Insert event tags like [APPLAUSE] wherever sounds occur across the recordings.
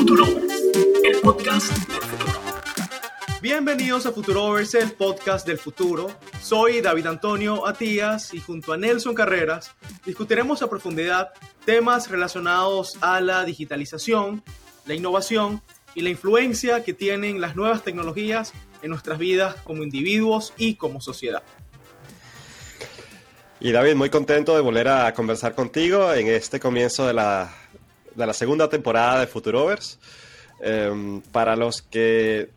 Futurovers, el podcast del futuro. Bienvenidos a Futurovers, el podcast del futuro. Soy David Antonio Atías y junto a Nelson Carreras discutiremos a profundidad temas relacionados a la digitalización, la innovación y la influencia que tienen las nuevas tecnologías en nuestras vidas como individuos y como sociedad. Y David, muy contento de volver a conversar contigo en este comienzo de la, de la segunda temporada de Futurovers. Em, para los que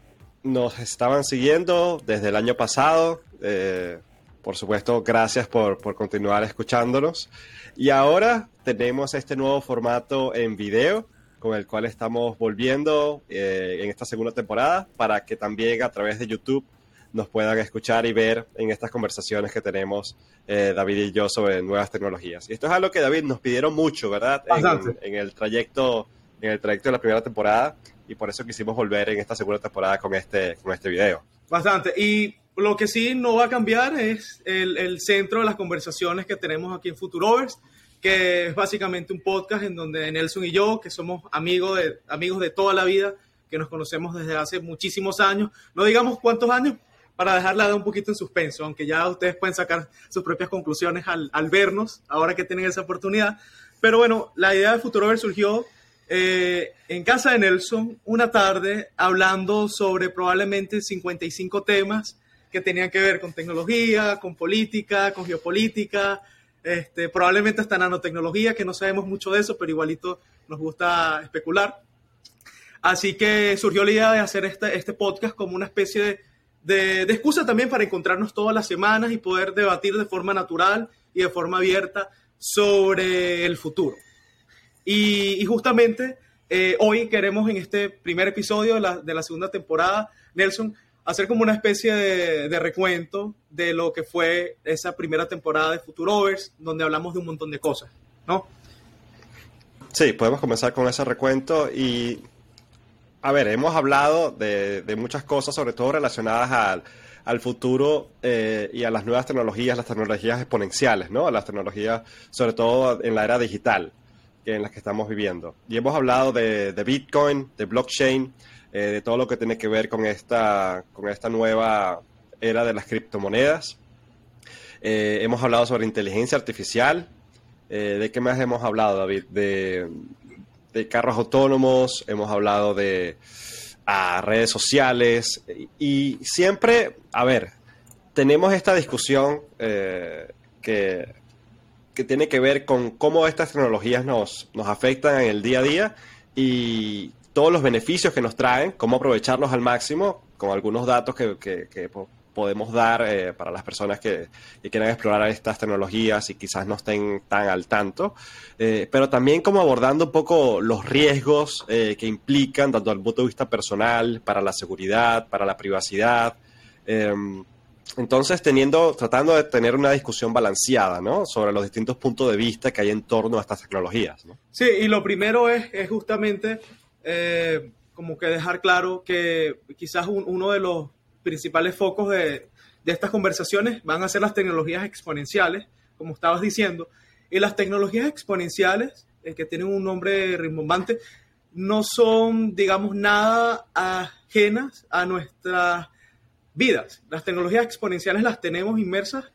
nos estaban siguiendo desde el año pasado, eh, por supuesto, gracias por, por, continuar escuchándonos. Y ahora tenemos este nuevo formato en video con el cual estamos volviendo eh, en esta segunda temporada para que también a través de YouTube nos puedan escuchar y ver en estas conversaciones que tenemos eh, David y yo sobre nuevas tecnologías. Y esto es algo que David nos pidieron mucho, ¿verdad? En, en, el trayecto, en el trayecto de la primera temporada y por eso quisimos volver en esta segunda temporada con este, con este video. Bastante. Y lo que sí no va a cambiar es el, el centro de las conversaciones que tenemos aquí en Futurovers, que es básicamente un podcast en donde Nelson y yo, que somos amigos de, amigos de toda la vida, que nos conocemos desde hace muchísimos años, no digamos cuántos años, para dejarla de un poquito en suspenso, aunque ya ustedes pueden sacar sus propias conclusiones al, al vernos, ahora que tienen esa oportunidad. Pero bueno, la idea de Futurover surgió eh, en casa de Nelson una tarde hablando sobre probablemente 55 temas que tenían que ver con tecnología, con política, con geopolítica, este, probablemente hasta nanotecnología, que no sabemos mucho de eso, pero igualito nos gusta especular. Así que surgió la idea de hacer este, este podcast como una especie de de, de, excusa también para encontrarnos todas las semanas y poder debatir de forma natural y de forma abierta sobre el futuro. Y, y justamente eh, hoy queremos en este primer episodio de la, de la, segunda temporada, Nelson, hacer como una especie de, de, recuento de lo que fue esa primera temporada de Futurovers, donde hablamos de un montón de cosas, ¿no? Sí, podemos comenzar con ese recuento y a ver, hemos hablado de, de muchas cosas, sobre todo relacionadas al, al futuro eh, y a las nuevas tecnologías, las tecnologías exponenciales, ¿no? Las tecnologías, sobre todo en la era digital en las que estamos viviendo. Y hemos hablado de, de Bitcoin, de blockchain, eh, de todo lo que tiene que ver con esta, con esta nueva era de las criptomonedas. Eh, hemos hablado sobre inteligencia artificial. ¿De qué más hemos hablado, David? De, de carros autónomos, hemos hablado de a redes sociales y siempre, a ver, tenemos esta discusión eh, que, que, tiene que ver con cómo estas tecnologías nos, nos afectan en el día a día y todos los beneficios que nos traen, cómo aprovecharlos al máximo, con algunos datos que, que podemos dar eh, para las personas que, quieran explorar estas tecnologías y quizás no estén tan al tanto, eh, pero también como abordando un poco los riesgos eh, que implican, tanto el punto de vista personal, para la seguridad, para la privacidad. Em, entonces, teniendo, tratando de tener una discusión balanceada, ¿no? Sobre los distintos puntos de vista que hay en torno a estas tecnologías, ¿no? Sí, y lo primero es, es justamente como que dejar claro que quizás un, uno de los principales focos de, de, estas conversaciones van a ser las tecnologías exponenciales, como estabas diciendo. Y las tecnologías exponenciales, eh, que tienen un nombre rimbombante, no son, digamos, nada ajenas a nuestras vidas. Las tecnologías exponenciales las tenemos inmersas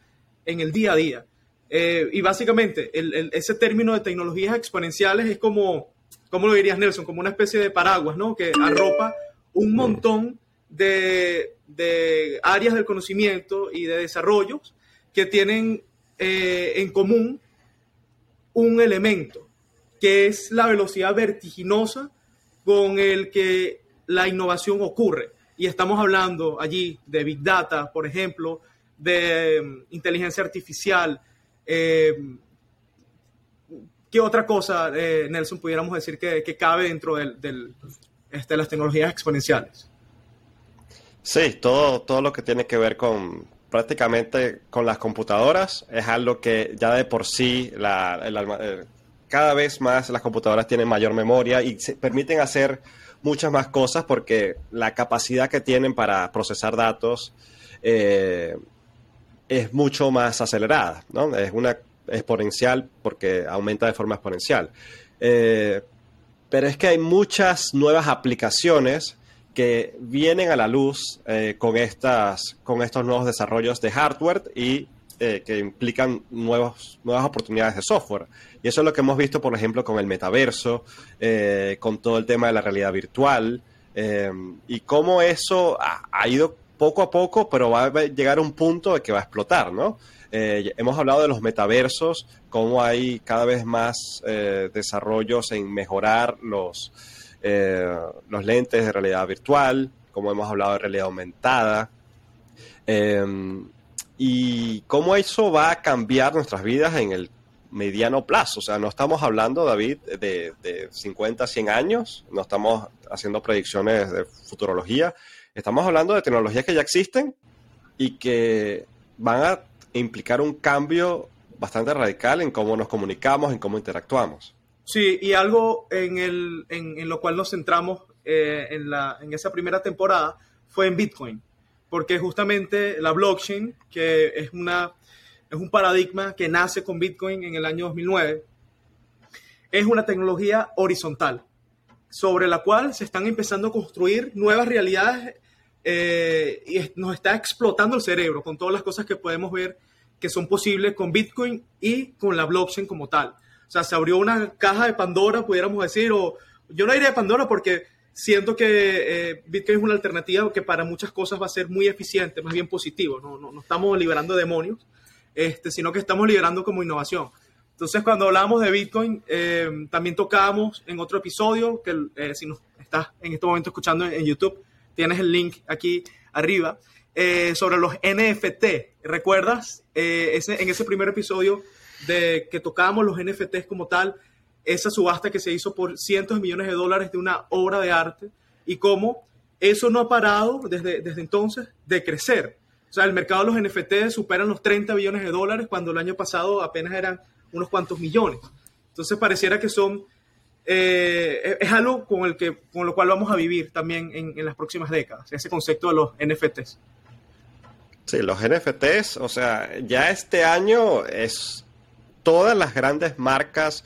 en el día a día. Eh, y básicamente, el, el, ese término de tecnologías exponenciales es como, ¿cómo lo dirías, Nelson? Como una especie de paraguas, ¿no? Que arropa un montón de, de áreas del conocimiento y de desarrollos que tienen eh, en común un elemento, que es la velocidad vertiginosa con el que la innovación ocurre. Y estamos hablando allí de Big Data, por ejemplo, de um, inteligencia artificial. Eh, ¿Qué otra cosa, eh, Nelson, pudiéramos decir que, cabe dentro del, este, de las tecnologías exponenciales? Sí, todo, todo lo que tiene que ver con prácticamente con las computadoras es algo que ya de por sí la, el, cada vez más las computadoras tienen mayor memoria y se permiten hacer muchas más cosas porque la capacidad que tienen para procesar datos eh, es mucho más acelerada, ¿no? Es una exponencial porque aumenta de forma exponencial. Eh, pero es que hay muchas nuevas aplicaciones que vienen a la luz eh, con, estas, con estos nuevos desarrollos de hardware y eh, que implican nuevos, nuevas oportunidades de software. Y eso es lo que hemos visto, por ejemplo, con el metaverso, eh, con todo el tema de la realidad virtual, y cómo eso ha, ido poco a poco, pero va a llegar a un punto de que va a explotar, ¿no? hemos hablado de los metaversos, cómo hay cada vez más desarrollos en mejorar los, eh, los lentes de realidad virtual, como hemos hablado de realidad aumentada, em, y cómo eso va a cambiar nuestras vidas en el mediano plazo. O sea, no estamos hablando, David, de, de 50, 100 años, no estamos haciendo predicciones de futurología, estamos hablando de tecnologías que ya existen y que van a implicar un cambio bastante radical en cómo nos comunicamos, en cómo interactuamos. Sí, y algo en, el, en, lo cual nos centramos eh, en, la, en esa primera temporada fue en Bitcoin, porque justamente la blockchain, que es, una, es un paradigma que nace con Bitcoin en el año 2009, es una tecnología horizontal sobre la cual se están empezando a construir nuevas realidades eh, y nos está explotando el cerebro con todas las cosas que podemos ver que son posibles con Bitcoin y con la blockchain como tal. O sea, se abrió una caja de Pandora, pudiéramos decir, o yo no diría de Pandora porque siento que eh, Bitcoin es una alternativa que para muchas cosas va a ser muy eficiente, más bien positivo. No, no, estamos liberando demonios, este, sino que estamos liberando como innovación. Entonces, cuando hablamos de Bitcoin, eh, también tocamos en otro episodio, que eh, si nos estás en este momento escuchando en, YouTube, tienes el link aquí arriba, sobre los NFT. ¿Recuerdas? ese, en ese primer episodio de que tocábamos los NFTs como tal, esa subasta que se hizo por cientos de millones de dólares de una obra de arte y cómo eso no ha parado desde, desde entonces de crecer. O sea, el mercado de los NFTs superan los 30 billones de dólares cuando el año pasado apenas eran unos cuantos millones. Entonces pareciera que son, eh, es algo con, el que, con lo cual vamos a vivir también en, en las próximas décadas, ese concepto de los NFTs. Sí, los NFTs, o sea, ya este año es todas las grandes marcas,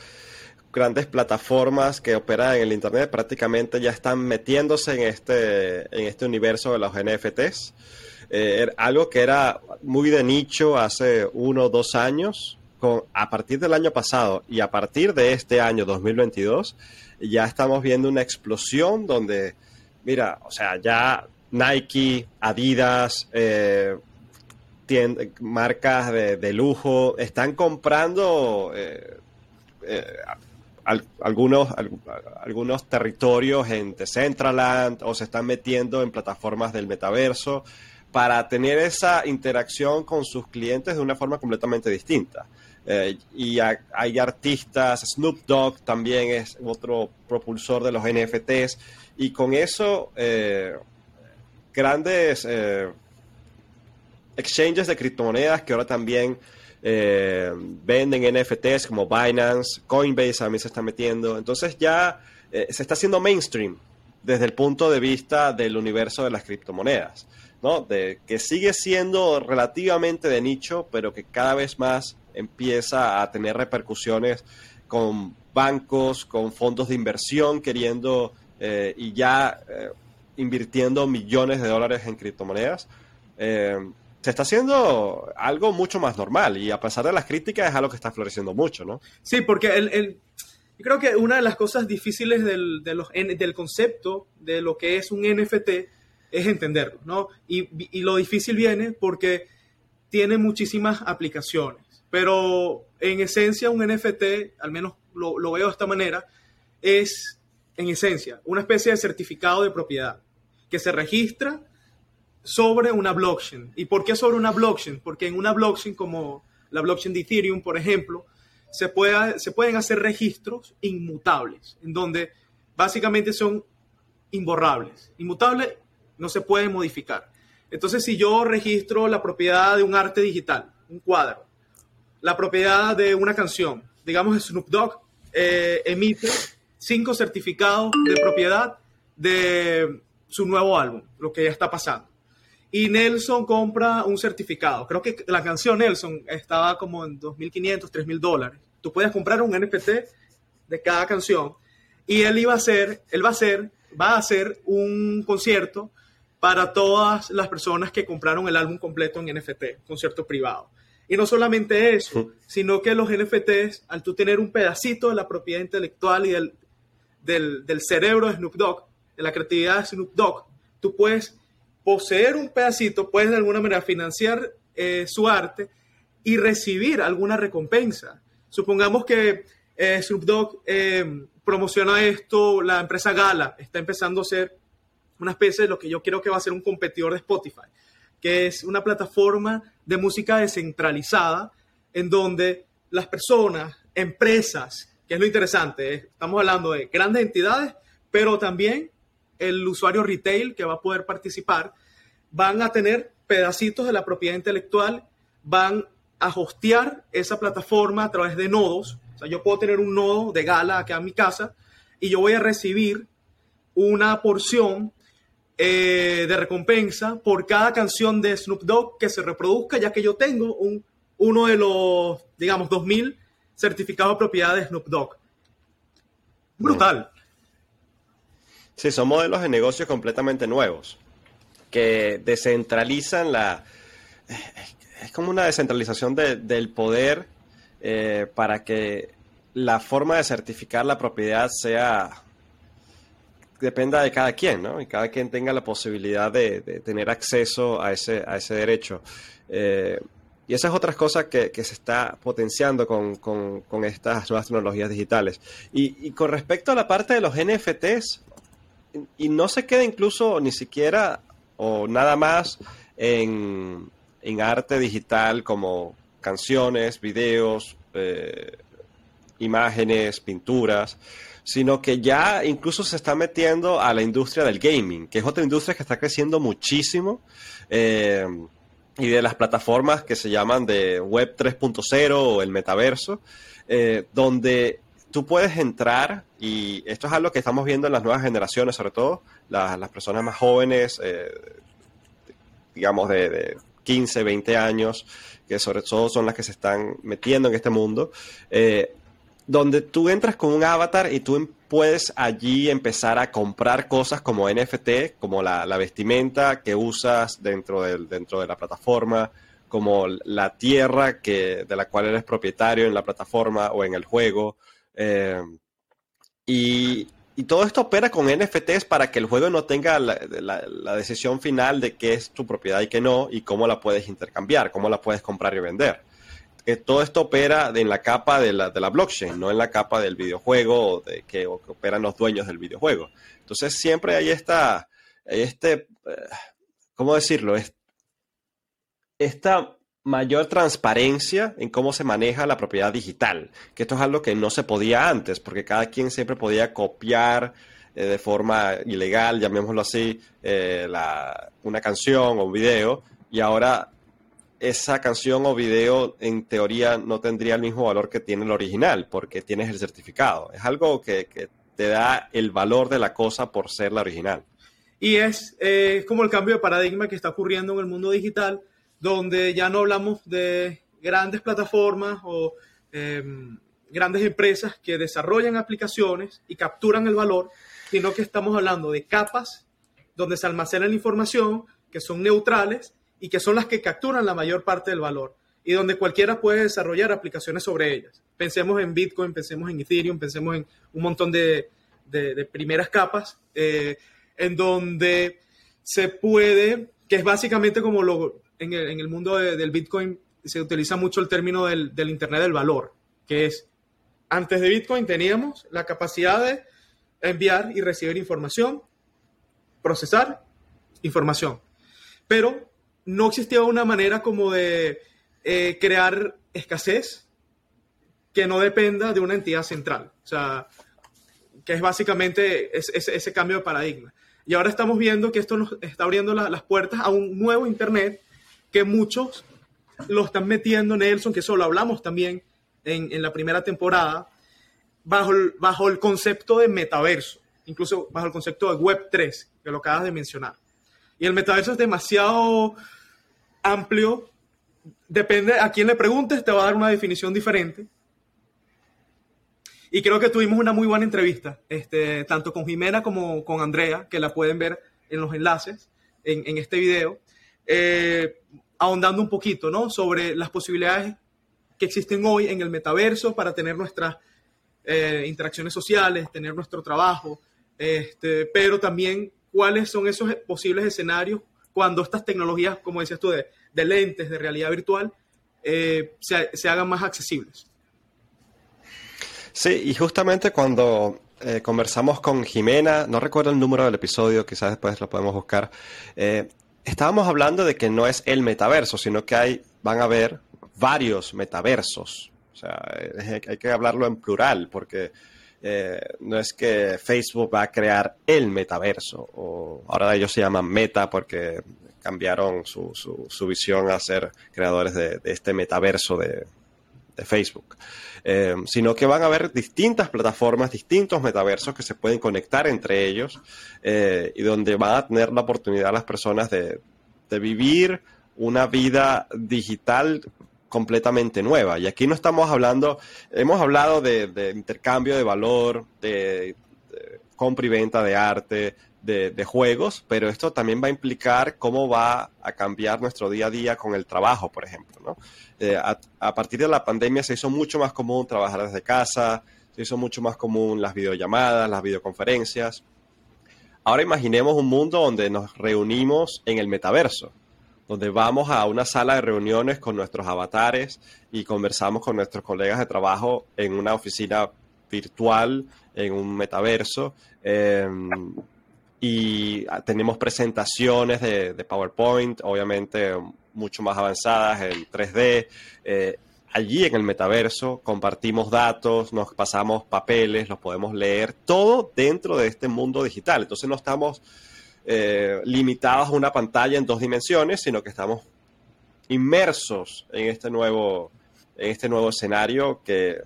grandes plataformas que operan en el Internet prácticamente ya están metiéndose en este, en este universo de los NFTs. Eh, algo que era muy de nicho hace uno o dos años, con, a partir del año pasado y a partir de este año 2022, ya estamos viendo una explosión donde, mira, o sea, ya Nike, Adidas, eh, marcas de, lujo están comprando eh, eh, algunos, algunos territorios en Decentraland o se están metiendo en plataformas del metaverso para tener esa interacción con sus clientes de una forma completamente distinta. Eh, y hay artistas, Snoop Dogg también es otro propulsor de los NFTs, y con eso grandes exchanges de criptomonedas que ahora también eh, venden NFTs como Binance, Coinbase también se está metiendo. Entonces ya eh, se está haciendo mainstream desde el punto de vista del universo de las criptomonedas, ¿no? De que sigue siendo relativamente de nicho, pero que cada vez más empieza a tener repercusiones con bancos, con fondos de inversión queriendo eh, y ya invirtiendo millones de dólares en criptomonedas se está haciendo algo mucho más normal y a pesar de las críticas es algo que está floreciendo mucho, ¿no? Sí, porque el, yo creo que una de las cosas difíciles del, de los, del concepto de lo que es un NFT es entenderlo, ¿no? Y, y, lo difícil viene porque tiene muchísimas aplicaciones, pero en esencia un NFT, al menos lo, lo veo de esta manera, es en esencia una especie de certificado de propiedad que se registra sobre una blockchain. ¿Y por qué sobre una blockchain? Porque en una blockchain como la blockchain de Ethereum, por ejemplo, se, se pueden hacer registros inmutables, en donde básicamente son imborrables. Inmutable no se puede modificar. Entonces, si yo registro la propiedad de un arte digital, un cuadro, la propiedad de una canción, digamos Snoop Dogg eh, emite cinco certificados de propiedad de su nuevo álbum, lo que ya está pasando y Nelson compra un certificado. Creo que la canción Nelson estaba como en 2.500, 3.000 dólares. Tú puedes comprar un NFT de cada canción y él iba a hacer, él va a hacer, va a hacer un concierto para todas las personas que compraron el álbum completo en NFT, concierto privado. Y no solamente eso, sino que los NFTs, al tú tener un pedacito de la propiedad intelectual y del, del, del cerebro de Snoop Dogg, de la creatividad de Snoop Dogg, tú puedes poseer un pedacito, puedes de alguna manera financiar eh, su arte y recibir alguna recompensa. Supongamos que eh, Snoop Dogg eh, promociona esto, la empresa Gala está empezando a ser una especie de lo que yo creo que va a ser un competidor de Spotify, que es una plataforma de música descentralizada en donde las personas, empresas, que es lo interesante, estamos hablando de grandes entidades, pero también el usuario retail que va a poder participar, van a tener pedacitos de la propiedad intelectual, van a hostear esa plataforma a través de nodos. O sea, yo puedo tener un nodo de gala acá en mi casa y yo voy a recibir una porción eh, de recompensa por cada canción de Snoop Dogg que se reproduzca, ya que yo tengo un, uno de los, digamos, 2000 certificados de propiedad de Snoop Dogg. Brutal. Sí, son modelos de negocios completamente nuevos que descentralizan la... Es como una descentralización del poder eh, para que la forma de certificar la propiedad sea dependa de cada quien, ¿no? Y cada quien tenga la posibilidad de, tener acceso a ese, a ese derecho. Eh, y esas otras cosas que, se está potenciando con, con, estas nuevas tecnologías digitales. Y, con respecto a la parte de los NFTs, y no se queda incluso ni siquiera o nada más en, en arte digital como canciones, videos, eh, imágenes, pinturas, sino que ya incluso se está metiendo a la industria del gaming, que es otra industria que está creciendo muchísimo, eh, y de las plataformas que se llaman de Web 3.0 o el metaverso, eh, donde tú puedes entrar, y esto es algo que estamos viendo en las nuevas generaciones, sobre todo las, personas más jóvenes, eh, digamos de, de, 15, 20 años, que sobre todo son las que se están metiendo en este mundo, eh, donde tú entras con un avatar y tú puedes allí empezar a comprar cosas como NFT, como la, vestimenta que usas dentro, del, dentro de la plataforma, como la tierra que, de la cual eres propietario en la plataforma o en el juego. Eh, y, y, todo esto opera con NFTs para que el juego no tenga la, la, decisión final de qué es tu propiedad y qué no, y cómo la puedes intercambiar, cómo la puedes comprar y vender todo esto opera en la capa de la, de la blockchain, no en la capa del videojuego de que, operan los dueños del videojuego. Entonces siempre hay esta, este, eh, ¿cómo decirlo? esta mayor transparencia en cómo se maneja la propiedad digital, que esto es algo que no se podía antes, porque cada quien siempre podía copiar eh, de forma ilegal, llamémoslo así, eh, una canción o un video, y ahora esa canción o video en teoría no tendría el mismo valor que tiene el original, porque tienes el certificado. Es algo que, te da el valor de la cosa por ser la original. Y es eh, como el cambio de paradigma que está ocurriendo en el mundo digital, donde ya no hablamos de grandes plataformas o em, grandes empresas que desarrollan aplicaciones y capturan el valor, sino que estamos hablando de capas donde se almacena la información, que son neutrales y que son las que capturan la mayor parte del valor y donde cualquiera puede desarrollar aplicaciones sobre ellas. Pensemos en Bitcoin, pensemos en Ethereum, pensemos en un montón de, de, primeras capas eh, en donde se puede, que es básicamente como lo, en, el, en el mundo del Bitcoin se utiliza mucho el término del, del Internet del valor, que es, antes de Bitcoin teníamos la capacidad de enviar y recibir información, procesar información, pero no existía una manera como de eh, crear escasez que no dependa de una entidad central. O sea, que es básicamente ese, cambio de paradigma. Y ahora estamos viendo que esto nos está abriendo las puertas a un nuevo Internet que muchos lo están metiendo, Nelson, que eso lo hablamos también en, en la primera temporada, bajo el, bajo el concepto de metaverso, incluso bajo el concepto de Web 3, que lo acabas de mencionar. Y el metaverso es demasiado amplio. Depende a quién le preguntes, te va a dar una definición diferente. Y creo que tuvimos una muy buena entrevista, este, tanto con Jimena como con Andrea, que la pueden ver en los enlaces en, en este video, eh, ahondando un poquito ¿no? sobre las posibilidades que existen hoy en el metaverso para tener nuestras eh, interacciones sociales, tener nuestro trabajo, este, pero también cuáles son esos posibles escenarios cuando estas tecnologías, como decías tú, de, lentes, de realidad virtual, eh, se, se, hagan más accesibles. Sí, y justamente cuando conversamos con Jimena, no recuerdo el número del episodio, quizás después lo podemos buscar, estábamos hablando de que no es el metaverso, sino que hay, van a haber varios metaversos. O sea, hay que hablarlo en plural, porque eh, no es que Facebook va a crear el metaverso, o ahora ellos se llaman Meta porque cambiaron su, su, su visión a ser creadores de, de este metaverso de, de Facebook, eh, sino que van a haber distintas plataformas, distintos metaversos que se pueden conectar entre ellos eh, y donde van a tener la oportunidad las personas de, vivir una vida digital completamente nueva. Y aquí no estamos hablando, hemos hablado de, de intercambio de valor, de, de, compra y venta de arte, de, juegos, pero esto también va a implicar cómo va a cambiar nuestro día a día con el trabajo, por ejemplo. ¿no? Eh, a, partir de la pandemia se hizo mucho más común trabajar desde casa, se hizo mucho más común las videollamadas, las videoconferencias. Ahora imaginemos un mundo donde nos reunimos en el metaverso donde vamos a una sala de reuniones con nuestros avatares y conversamos con nuestros colegas de trabajo en una oficina virtual, en un metaverso. Eh, y tenemos presentaciones de, de, PowerPoint, obviamente mucho más avanzadas en 3D. Eh, allí en el metaverso compartimos datos, nos pasamos papeles, los podemos leer, todo dentro de este mundo digital. Entonces no estamos eh, limitados a una pantalla en dos dimensiones, sino que estamos inmersos en este nuevo, en este nuevo escenario que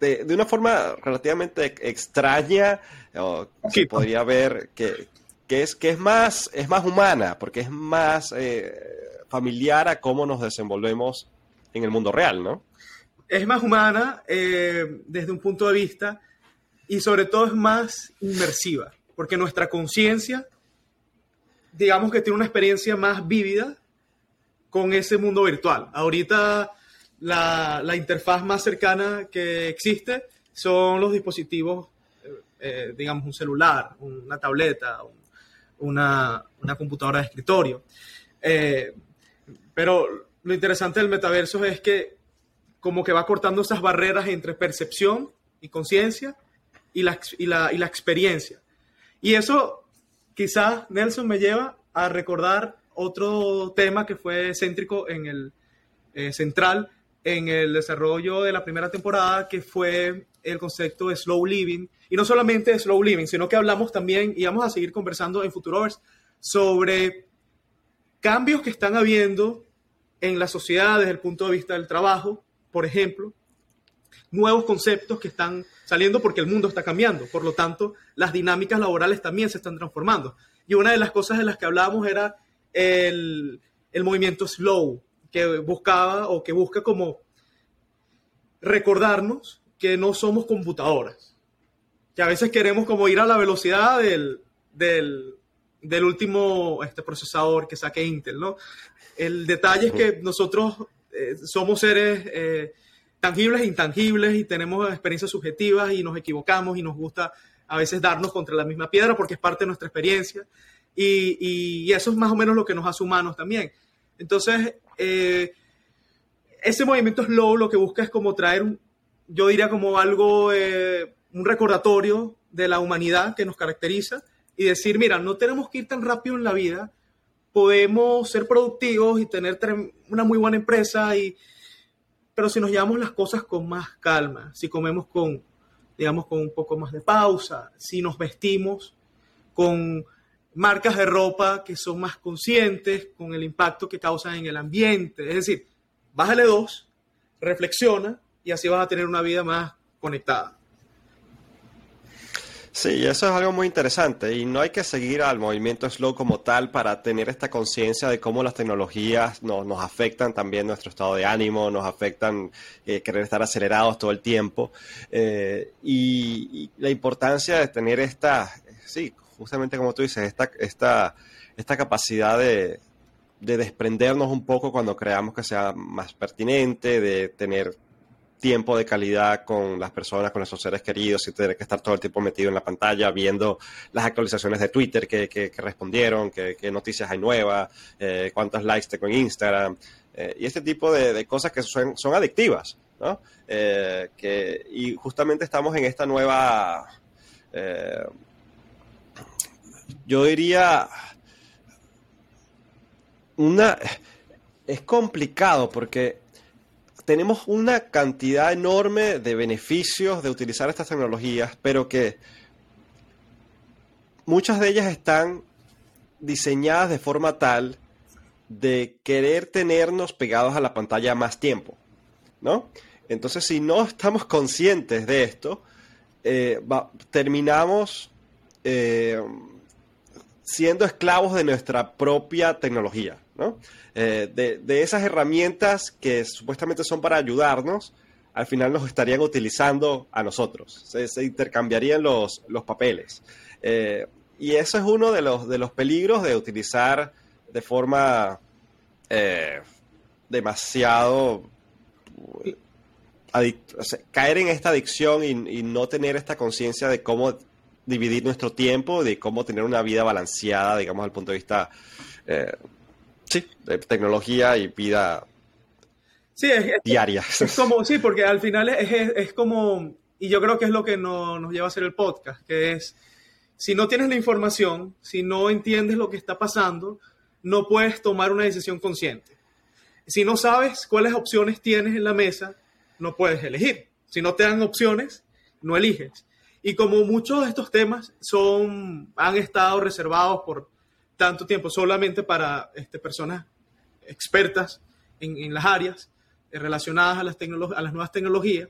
de, de una forma relativamente extraña o, se podría ver que, que, es, que es, más, es más humana, porque es más eh, familiar a cómo nos desenvolvemos en el mundo real, ¿no? Es más humana eh, desde un punto de vista y sobre todo es más inmersiva porque nuestra conciencia, digamos que tiene una experiencia más vívida con ese mundo virtual. Ahorita la, la interfaz más cercana que existe son los dispositivos, eh, digamos, un celular, una tableta, un, una, una, computadora de escritorio. Eh, pero lo interesante del metaverso es que como que va cortando esas barreras entre percepción y conciencia y la, y, la, y la experiencia. Y eso quizás, Nelson, me lleva a recordar otro tema que fue céntrico en el eh, central en el desarrollo de la primera temporada, que fue el concepto de slow living. Y no solamente de slow living, sino que hablamos también, y vamos a seguir conversando en Futurovers, sobre cambios que están habiendo en la sociedad desde el punto de vista del trabajo, por ejemplo, nuevos conceptos que están saliendo porque el mundo está cambiando. Por lo tanto, las dinámicas laborales también se están transformando. Y una de las cosas de las que hablábamos era el, el movimiento slow, que buscaba o que busca como recordarnos que no somos computadoras, que a veces queremos como ir a la velocidad del, del, del último este, procesador que saque Intel, ¿no? El detalle es que nosotros eh, somos seres eh, tangibles e intangibles y tenemos experiencias subjetivas y nos equivocamos y nos gusta a veces darnos contra la misma piedra porque es parte de nuestra experiencia y, y eso es más o menos lo que nos hace humanos también. Entonces, eh, ese movimiento slow lo que busca es como traer, un, yo diría como algo, eh, un recordatorio de la humanidad que nos caracteriza y decir, mira, no tenemos que ir tan rápido en la vida, podemos ser productivos y tener una muy buena empresa y, pero si nos llevamos las cosas con más calma, si comemos con, digamos, con un poco más de pausa, si nos vestimos con marcas de ropa que son más conscientes con el impacto que causan en el ambiente. Es decir, bájale dos, reflexiona y así vas a tener una vida más conectada. Sí, eso es algo muy interesante y no hay que seguir al movimiento slow como tal para tener esta conciencia de cómo las tecnologías nos, nos, afectan también nuestro estado de ánimo, nos afectan eh, querer estar acelerados todo el tiempo eh, y, la importancia de tener esta, sí, justamente como tú dices, esta, esta, esta capacidad de, de desprendernos un poco cuando creamos que sea más pertinente, de tener tiempo de calidad con las personas, con nuestros seres queridos, y tener que estar todo el tiempo metido en la pantalla viendo las actualizaciones de Twitter que, que, que respondieron, qué noticias hay nuevas, eh, cuántos likes tengo en Instagram, eh, y este tipo de, de, cosas que son, son adictivas, ¿no? Eh, que, y justamente estamos en esta nueva, eh, yo diría, una, es complicado porque tenemos una cantidad enorme de beneficios de utilizar estas tecnologías, pero que muchas de ellas están diseñadas de forma tal de querer tenernos pegados a la pantalla más tiempo, ¿no? Entonces, si no estamos conscientes de esto, eh, va, terminamos eh, siendo esclavos de nuestra propia tecnología, ¿no? Eh, de, de, esas herramientas que supuestamente son para ayudarnos, al final nos estarían utilizando a nosotros. Se, intercambiarían los, los papeles. Eh, y eso es uno de los, de los peligros de utilizar de forma eh, demasiado... Caer en esta adicción y no tener esta conciencia de cómo dividir nuestro tiempo, de cómo tener una vida balanceada, digamos, el punto de vista eh, sí, de tecnología y vida sí, es, es, diaria. Es como, sí, porque al final es, es, es como, y yo creo que es lo que no, nos lleva a hacer el podcast, que es, si no tienes la información, si no entiendes lo que está pasando, no puedes tomar una decisión consciente. Si no sabes cuáles opciones tienes en la mesa, no puedes elegir. Si no te dan opciones, no eliges. Y como muchos de estos temas son, han estado reservados por tanto tiempo solamente para este, personas expertas en, en las áreas eh, relacionadas a las, a las, nuevas tecnologías,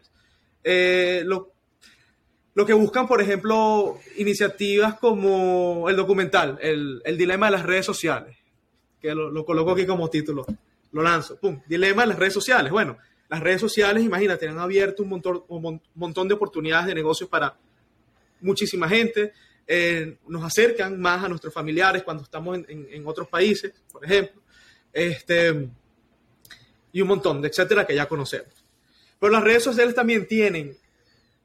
eh, lo, lo, que buscan, por ejemplo, iniciativas como el documental, el, el dilema de las redes sociales, que lo, lo, coloco aquí como título, lo lanzo, pum, dilema de las redes sociales. Bueno, las redes sociales, imagínate, han abierto un montón, un montón de oportunidades de negocios para muchísima gente, eh, nos acercan más a nuestros familiares cuando estamos en, otros países, por ejemplo, este, y un montón de etcétera que ya conocemos. Pero las redes sociales también tienen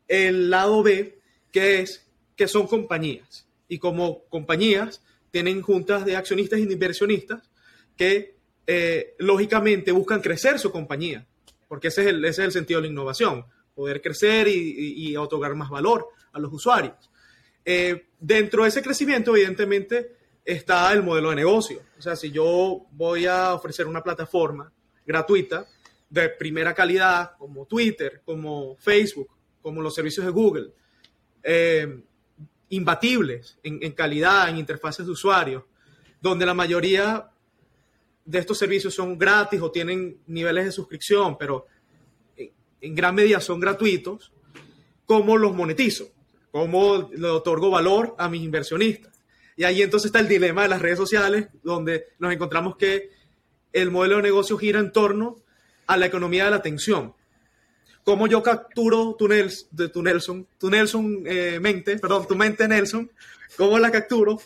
el lado B, que es que son compañías. Y como compañías tienen juntas de accionistas de inversionistas que eh, lógicamente buscan crecer su compañía, porque ese es, el, ese es el sentido de la innovación, poder crecer y, otorgar más valor a los usuarios. Eh, dentro de ese crecimiento, evidentemente, está el modelo de negocio. O sea, si yo voy a ofrecer una plataforma gratuita de primera calidad, como Twitter, como Facebook, como los servicios de Google, eh, imbatibles en, en, calidad, en interfaces de usuario, donde la mayoría de estos servicios son gratis o tienen niveles de suscripción, pero en, gran medida son gratuitos, ¿cómo los monetizo? ¿Cómo le otorgo valor a mis inversionistas? Y ahí entonces está el dilema de las redes sociales, donde nos encontramos que el modelo de negocio gira en torno a la economía de la atención. ¿Cómo yo capturo tu, de tu Nelson, tu Nelson eh, mente, perdón, tu mente Nelson? ¿Cómo la capturo?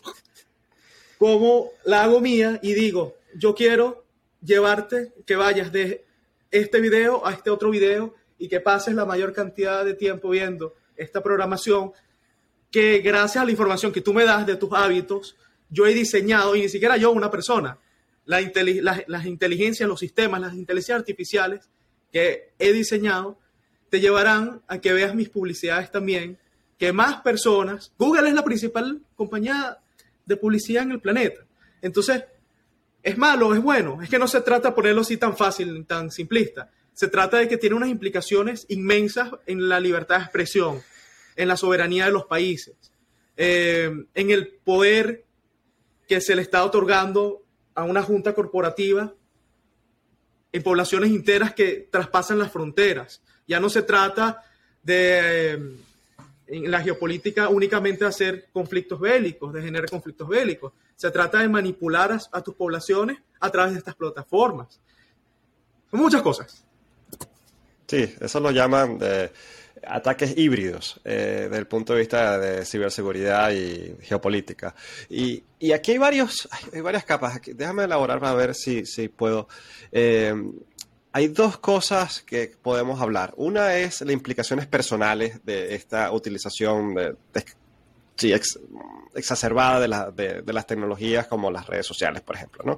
¿Cómo la hago mía y digo, yo quiero llevarte, que vayas de este video a este otro video y que pases la mayor cantidad de tiempo viendo esta programación que gracias a la información que tú me das de tus hábitos, yo he diseñado, y ni siquiera yo, una persona, la las, las inteligencias, los sistemas, las inteligencias artificiales que he diseñado, te llevarán a que veas mis publicidades también, que más personas, Google es la principal compañía de publicidad en el planeta. Entonces, ¿es malo? ¿Es bueno? Es que no se trata de ponerlo así tan fácil, tan simplista. Se trata de que tiene unas implicaciones inmensas en la libertad de expresión, en la soberanía de los países, eh, en el poder que se le está otorgando a una junta corporativa en poblaciones enteras que traspasan las fronteras. Ya no se trata de en la geopolítica únicamente hacer conflictos bélicos, de generar conflictos bélicos. Se trata de manipular a, a tus poblaciones a través de estas plataformas. Son muchas cosas. Sí, eso lo llaman de ataques híbridos eh, desde el punto de vista de ciberseguridad y geopolítica. Y, y aquí hay, varios, hay varias capas. Déjame elaborar para ver si, si puedo. Eh, hay dos cosas que podemos hablar. Una es las implicaciones personales de esta utilización de sí, ex, exacerbada de, la, de, las tecnologías como las redes sociales, por ejemplo. ¿no?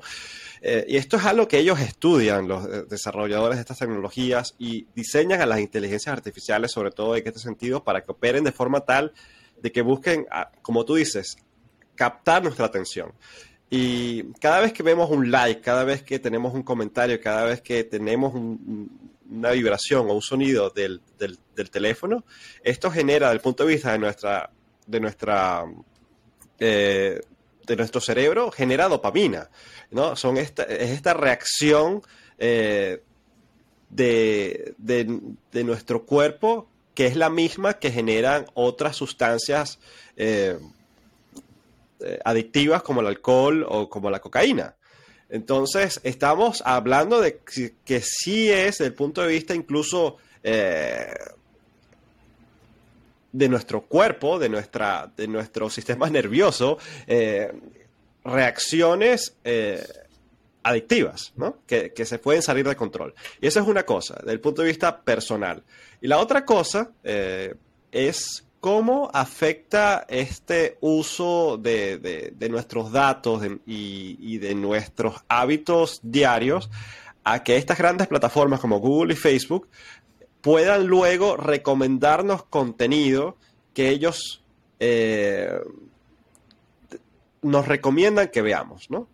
Eh, y esto es algo que ellos estudian, los eh, desarrolladores de estas tecnologías, y diseñan a las inteligencias artificiales, sobre todo en este sentido, para que operen de forma tal de que busquen, como tú dices, captar nuestra atención. Y cada vez que vemos un like, cada vez que tenemos un comentario, cada vez que tenemos un, una vibración o un sonido del, del, del, teléfono, esto genera, desde el punto de vista de nuestra, de nuestra, eh, de nuestro cerebro, genera dopamina, ¿no? Son esta, es esta reacción eh, de, de, de, nuestro cuerpo que es la misma que generan otras sustancias eh, adictivas como el alcohol o como la cocaína. Entonces, estamos hablando de que, sí es, desde el punto de vista incluso eh, de nuestro cuerpo, de, nuestra, de nuestro sistema nervioso, eh, reacciones eh, adictivas, ¿no? Que, que, se pueden salir de control. Y eso es una cosa, desde el punto de vista personal. Y la otra cosa eh, es cómo afecta este uso de, de, de nuestros datos y, y, de nuestros hábitos diarios a que estas grandes plataformas como Google y Facebook puedan luego recomendarnos contenido que ellos eh, nos recomiendan que veamos, ¿no?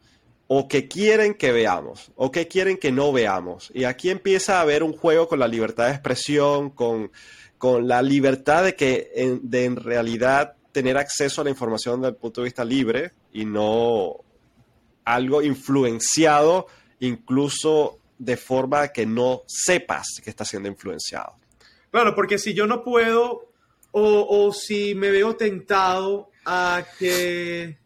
O que quieren que veamos, o que quieren que no veamos. Y aquí empieza a haber un juego con la libertad de expresión, con con la libertad de que en, de en realidad tener acceso a la información desde el punto de vista libre y no algo influenciado incluso de forma que no sepas que está siendo influenciado. Claro, porque si yo no puedo o, o si me veo tentado a que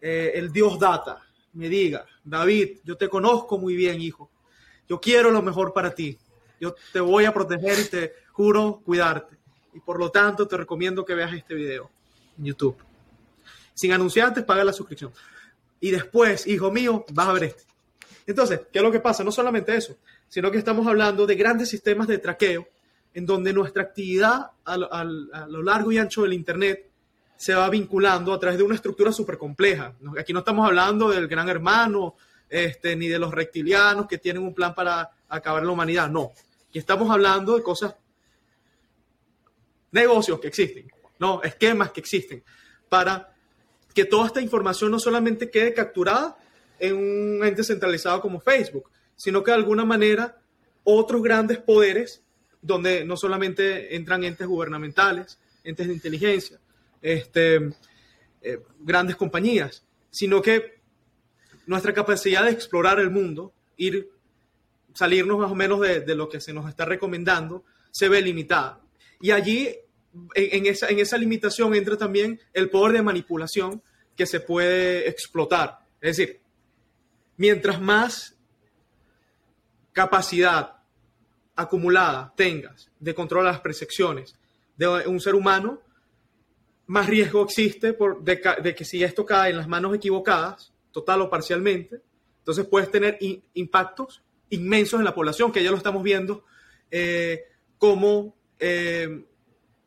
eh, el Dios data me diga, David, yo te conozco muy bien, hijo, yo quiero lo mejor para ti, yo te voy a proteger y te juro cuidarte. Y por lo tanto te recomiendo que veas este video en YouTube. Sin anunciantes, paga la suscripción. Y después, hijo mío, vas a ver este. Entonces, ¿qué es lo que pasa? No solamente eso, sino que estamos hablando de grandes sistemas de traqueo en donde nuestra actividad a lo, largo y ancho del Internet se va vinculando a través de una estructura súper compleja. Aquí no estamos hablando del gran hermano, este, ni de los reptilianos que tienen un plan para acabar la humanidad, no. Aquí estamos hablando de cosas negocios que existen, no, esquemas que existen, para que toda esta información no solamente quede capturada en un ente centralizado como Facebook, sino que de alguna manera otros grandes poderes, donde no solamente entran entes gubernamentales, entes de inteligencia, este, eh, grandes compañías, sino que nuestra capacidad de explorar el mundo, ir, salirnos más o menos de, de lo que se nos está recomendando, se ve limitada. Y allí, en, en, esa, en esa limitación, entra también el poder de manipulación que se puede explotar. Es decir, mientras más capacidad acumulada tengas de controlar las percepciones de un ser humano, más riesgo existe por, de, que si esto cae en las manos equivocadas, total o parcialmente, entonces puedes tener impactos inmensos en la población, que ya lo estamos viendo eh, como eh,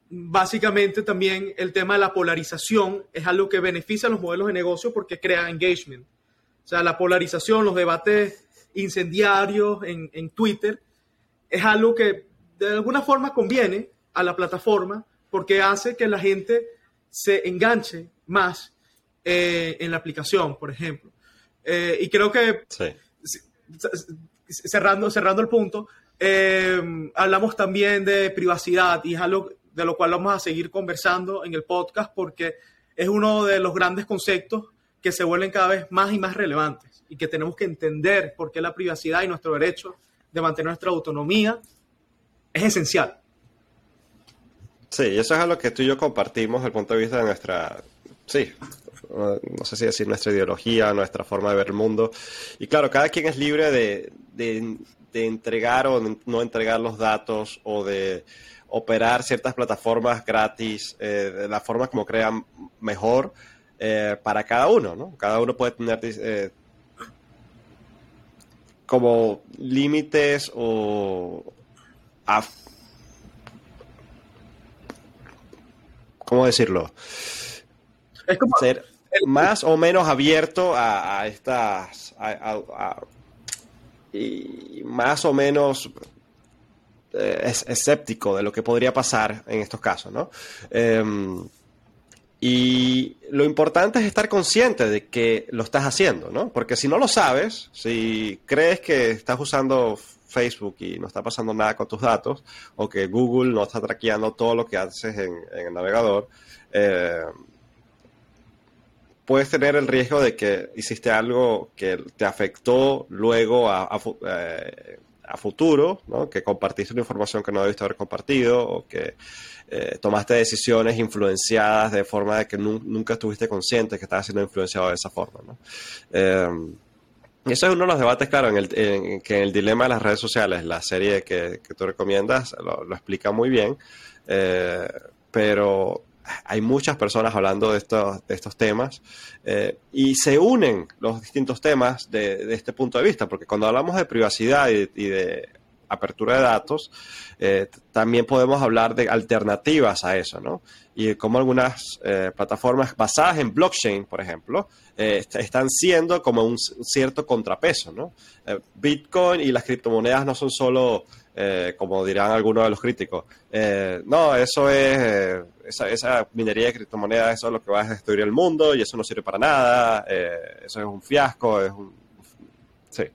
básicamente también el tema de la polarización es algo que beneficia a los modelos de negocio porque crea engagement. O sea, la polarización, los debates incendiarios en, en Twitter, es algo que de alguna forma conviene a la plataforma porque hace que la gente se enganche más eh, en la aplicación, por ejemplo. Eh, y creo que, sí. cerrando, cerrando el punto, eh, hablamos también de privacidad y es algo de lo cual vamos a seguir conversando en el podcast porque es uno de los grandes conceptos que se vuelven cada vez más y más relevantes y que tenemos que entender por qué la privacidad y nuestro derecho de mantener nuestra autonomía es esencial. Sí, eso es a lo que tú y yo compartimos el punto de vista de nuestra, sí, no sé si decir nuestra ideología, nuestra forma de ver el mundo. Y claro, cada quien es libre de, de, entregar o no entregar los datos o de operar ciertas plataformas gratis eh, de la forma como crean mejor eh, para cada uno, ¿no? Cada uno puede tener eh, como límites o ¿cómo decirlo? Es como ser más o menos abierto a, estas y más o menos eh, escéptico de lo que podría pasar en estos casos, ¿no? Y lo importante es estar consciente de que lo estás haciendo, ¿no? Porque si no lo sabes, si crees que estás usando Facebook y no está pasando nada con tus datos, o que Google no está traqueando todo lo que haces en, el navegador, eh, puedes tener el riesgo de que hiciste algo que te afectó luego a, eh, futuro, ¿no? que compartiste una información que no debiste haber compartido o que eh, tomaste decisiones influenciadas de forma de que nunca estuviste consciente que estabas siendo influenciado de esa forma. ¿no? Y eso es uno de los debates, claro, en el, que en el dilema de las redes sociales, la serie que, tú recomiendas lo, explica muy bien, eh, pero hay muchas personas hablando de estos, de estos temas eh, y se unen los distintos temas de, este punto de vista, porque cuando hablamos de privacidad y, de apertura de datos, eh, también podemos hablar de alternativas a eso, ¿no? Y como algunas plataformas basadas en blockchain, por ejemplo, eh, están siendo como un cierto contrapeso, ¿no? Eh, Bitcoin y las criptomonedas no son solo, eh, como dirán algunos de los críticos, no, eso es, esa, minería de criptomonedas, eso es lo que va a destruir el mundo y eso no sirve para nada, eso es un fiasco, es un... Sí.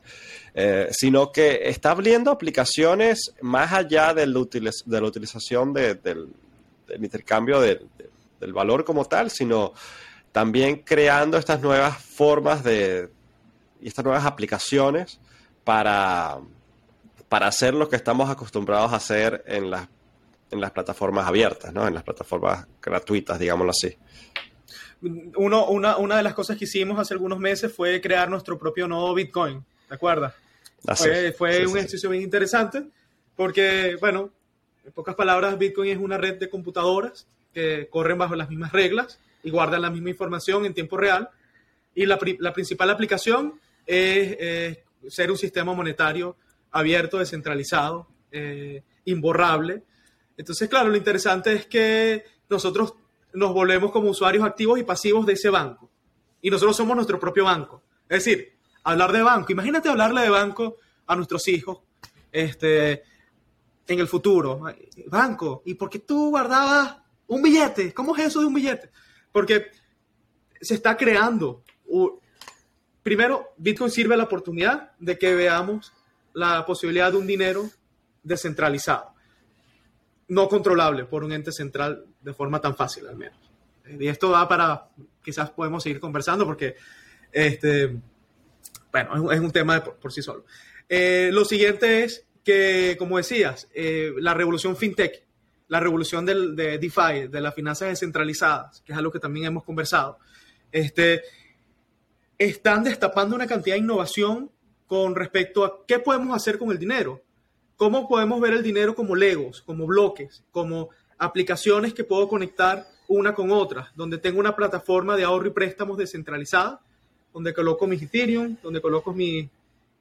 sino que está abriendo aplicaciones más allá de la, de la utilización del, del, intercambio del valor como tal, sino también creando estas nuevas formas de y estas nuevas aplicaciones para, para hacer lo que estamos acostumbrados a hacer en las, en las plataformas abiertas, ¿no? en las plataformas gratuitas, digámoslo así. Uno, una, una de las cosas que hicimos hace algunos meses fue crear nuestro propio nodo Bitcoin, ¿de acuerdo? fue, fue un ejercicio bien interesante porque, bueno, en pocas palabras, Bitcoin es una red de computadoras que corren bajo las mismas reglas y guardan la misma información en tiempo real. Y la, principal aplicación es ser un sistema monetario abierto, descentralizado, eh, imborrable. Entonces, claro, lo interesante es que nosotros nos volvemos como usuarios activos y pasivos de ese banco. Y nosotros somos nuestro propio banco. Es decir, hablar de banco. Imagínate hablarle de banco a nuestros hijos este, en el futuro. Banco, ¿y por qué tú guardabas un billete? ¿Cómo es eso de un billete? Porque se está creando. Primero, Bitcoin sirve la oportunidad de que veamos la posibilidad de un dinero descentralizado, no controlable por un ente central de forma tan fácil al menos. Y esto va para, quizás podemos seguir conversando porque, este, bueno, es un tema por, sí solo. Eh, lo siguiente es que, como decías, eh, la revolución fintech la revolución del, de DeFi, de las finanzas descentralizadas, que es algo que también hemos conversado, este, están destapando una cantidad de innovación con respecto a qué podemos hacer con el dinero. ¿Cómo podemos ver el dinero como legos, como bloques, como aplicaciones que puedo conectar una con otra, donde tengo una plataforma de ahorro y préstamos descentralizada, donde coloco mi Ethereum, donde coloco mi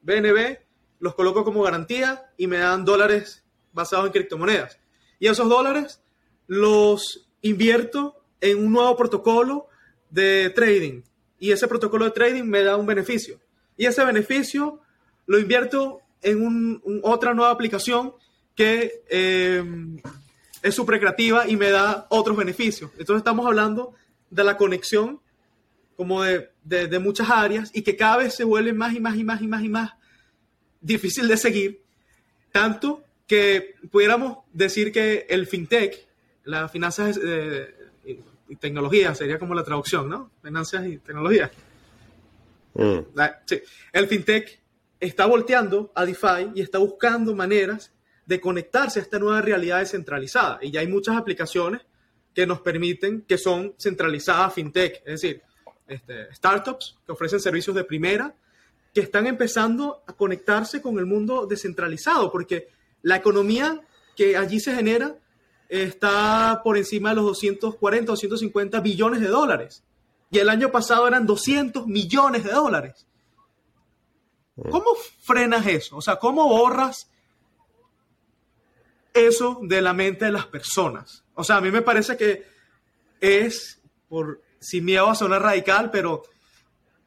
BNB, los coloco como garantía y me dan dólares basados en criptomonedas. Y esos dólares los invierto en un nuevo protocolo de trading. Y ese protocolo de trading me da un beneficio y ese beneficio lo invierto en otra nueva aplicación que eh, es súper creativa y me da otros beneficios. Entonces estamos hablando de la conexión como de, de, muchas áreas y que cada vez se vuelve más y más y más y más y más difícil de seguir, tanto que pudiéramos decir que el fintech, las finanzas eh, y, tecnología, sería como la traducción, ¿no? Finanzas y tecnología. Mm. El fintech está volteando a DeFi y está buscando maneras de conectarse a esta nueva realidad descentralizada. Y ya hay muchas aplicaciones que nos permiten, que son centralizadas fintech, es decir, este, startups que ofrecen servicios de primera, que están empezando a conectarse con el mundo descentralizado, porque la economía que allí se genera está por encima de los 240, 250 billones de dólares. Y el año pasado eran 200 millones de dólares. ¿Cómo frenas eso? O sea, ¿cómo borras eso de la mente de las personas? O sea, a mí me parece que es, por sin miedo a sonar radical, pero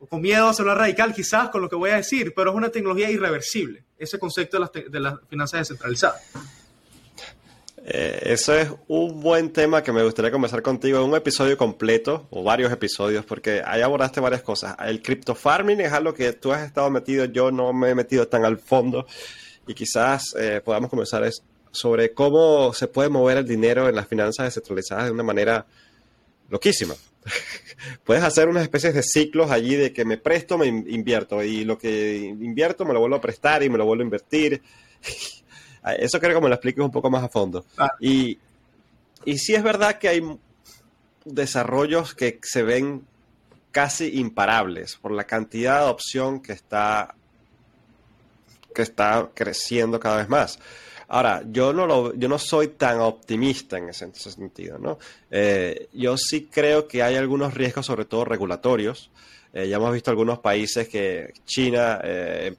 con miedo a sonar radical quizás con lo que voy a decir, pero es una tecnología irreversible, ese concepto de las, de las finanzas descentralizadas. Eh, eso es un buen tema que me gustaría conversar contigo en un episodio completo o varios episodios, porque ahí abordaste varias cosas. El crypto farming es algo que tú has estado metido, yo no me he metido tan al fondo y quizás eh, podamos conversar sobre cómo se puede mover el dinero en las finanzas descentralizadas de una manera loquísima. [LAUGHS] Puedes hacer unas especies de ciclos allí de que me presto, me invierto y lo que invierto me lo vuelvo a prestar y me lo vuelvo a invertir. [LAUGHS] Ah, eso creo que me lo expliques un poco más a fondo. Ah. Y, y sí es verdad que hay desarrollos que se ven casi imparables por la cantidad de opción que está, que está creciendo cada vez más. Ahora, yo no, lo, yo no soy tan optimista en ese, sentido, ¿no? Eh, yo sí creo que hay algunos riesgos, sobre todo regulatorios. Eh, ya hemos visto algunos países que China eh,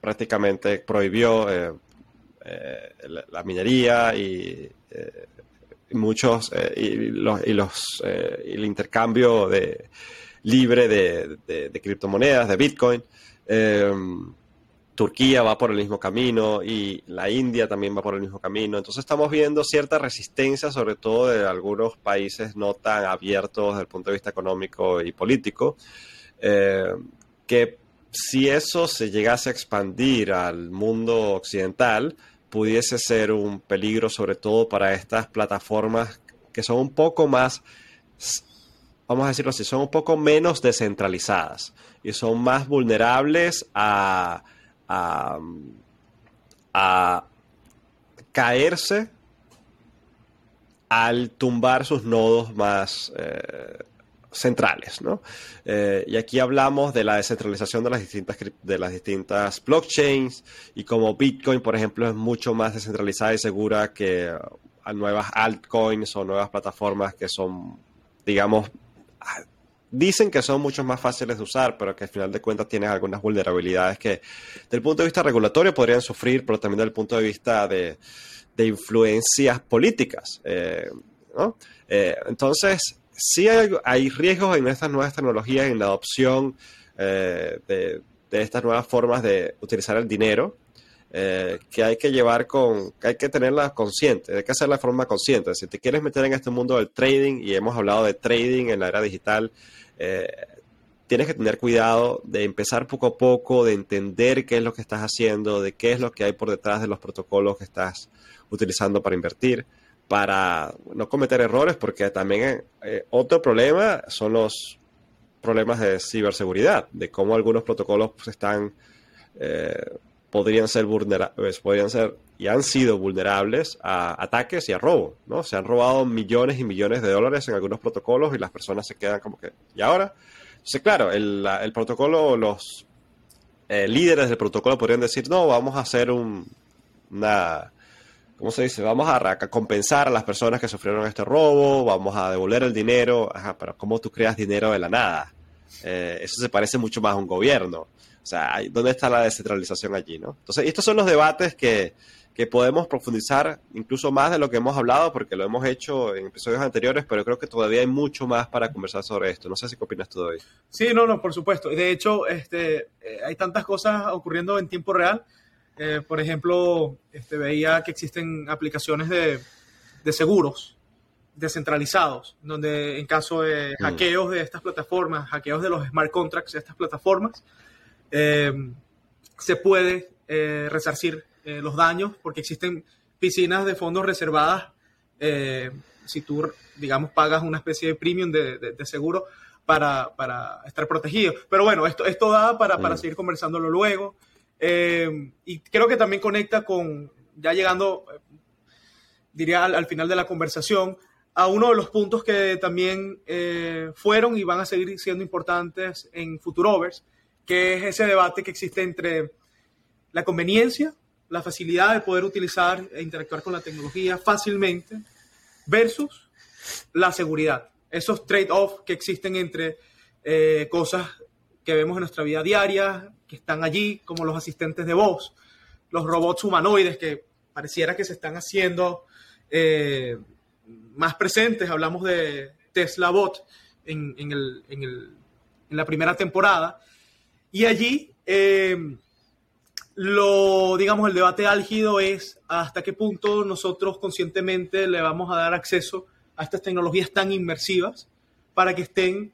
prácticamente prohibió eh, la, minería y, eh, muchos eh, y, los, y el intercambio de, libre de, criptomonedas, de Bitcoin. Turquía va por el mismo camino y la India también va por el mismo camino. Entonces estamos viendo cierta resistencia, sobre todo de algunos países no tan abiertos desde el punto de vista económico y político, que si eso se llegase a expandir al mundo occidental, pudiese ser un peligro, sobre todo para estas plataformas que son un poco más, vamos a decirlo así, son un poco menos descentralizadas y son más vulnerables a, a, caerse al tumbar sus nodos más eh, centrales, ¿no? Eh, y aquí hablamos de la descentralización de las distintas de las distintas blockchains y como Bitcoin, por ejemplo, es mucho más descentralizada y segura que uh, nuevas altcoins o nuevas plataformas que son, digamos, ah, dicen que son mucho más fáciles de usar, pero que al final de cuentas tienen algunas vulnerabilidades que, desde el punto de vista regulatorio, podrían sufrir, pero también desde el punto de vista de, influencias políticas. Eh, ¿no? Eh, entonces, sí hay, riesgos en estas nuevas tecnologías, en la adopción eh, de, estas nuevas formas de utilizar el dinero, eh, que hay que llevar con, que hay que tenerla consciente, hay que hacerla de forma consciente. Si te quieres meter en este mundo del trading, y hemos hablado de trading en la era digital, eh, tienes que tener cuidado de empezar poco a poco, de entender qué es lo que estás haciendo, de qué es lo que hay por detrás de los protocolos que estás utilizando para invertir para no cometer errores, porque también eh, otro problema son los problemas de ciberseguridad, de cómo algunos protocolos pues, están, eh, podrían ser vulnerables, pues, podrían ser y han sido vulnerables a ataques y a robo, ¿no? Se han robado millones y millones de dólares en algunos protocolos y las personas se quedan como que, ¿y ahora? Entonces, claro, el, protocolo, los eh, líderes del protocolo podrían decir, no, vamos a hacer un, una ¿cómo se dice? Vamos a compensar a las personas que sufrieron este robo, vamos a devolver el dinero. Ajá, pero ¿cómo tú creas dinero de la nada? Eh, eso se parece mucho más a un gobierno. O sea, ¿dónde está la descentralización allí, no? Entonces, estos son los debates que, que podemos profundizar incluso más de lo que hemos hablado, porque lo hemos hecho en episodios anteriores, pero creo que todavía hay mucho más para conversar sobre esto. No sé si opinas tú hoy. Sí, no, no, por supuesto. De hecho, este, eh, hay tantas cosas ocurriendo en tiempo real eh, por ejemplo, este, veía que existen aplicaciones de, seguros descentralizados, donde en caso de mm. hackeos de estas plataformas, hackeos de los smart contracts de estas plataformas, eh, se puede eh, resarcir los daños porque existen piscinas de fondos reservadas si tú, digamos, pagas una especie de premium de, seguro para, estar protegido. Pero bueno, esto, esto da para, para mm. seguir conversándolo luego. Eh, y creo que también conecta con ya llegando, diría al, final de la conversación, a uno de los puntos que también eh, fueron y van a seguir siendo importantes en Futurovers, que es ese debate que existe entre la conveniencia, la facilidad de poder utilizar e interactuar con la tecnología fácilmente versus la seguridad. Esos trade-offs que existen entre eh, cosas que vemos en nuestra vida diaria, que están allí, como los asistentes de voz, los robots humanoides que pareciera que se están haciendo eh, más presentes. Hablamos de Tesla Bot en, la primera temporada. Y allí, eh, lo, digamos, el debate álgido es hasta qué punto nosotros conscientemente le vamos a dar acceso a estas tecnologías tan inmersivas para que estén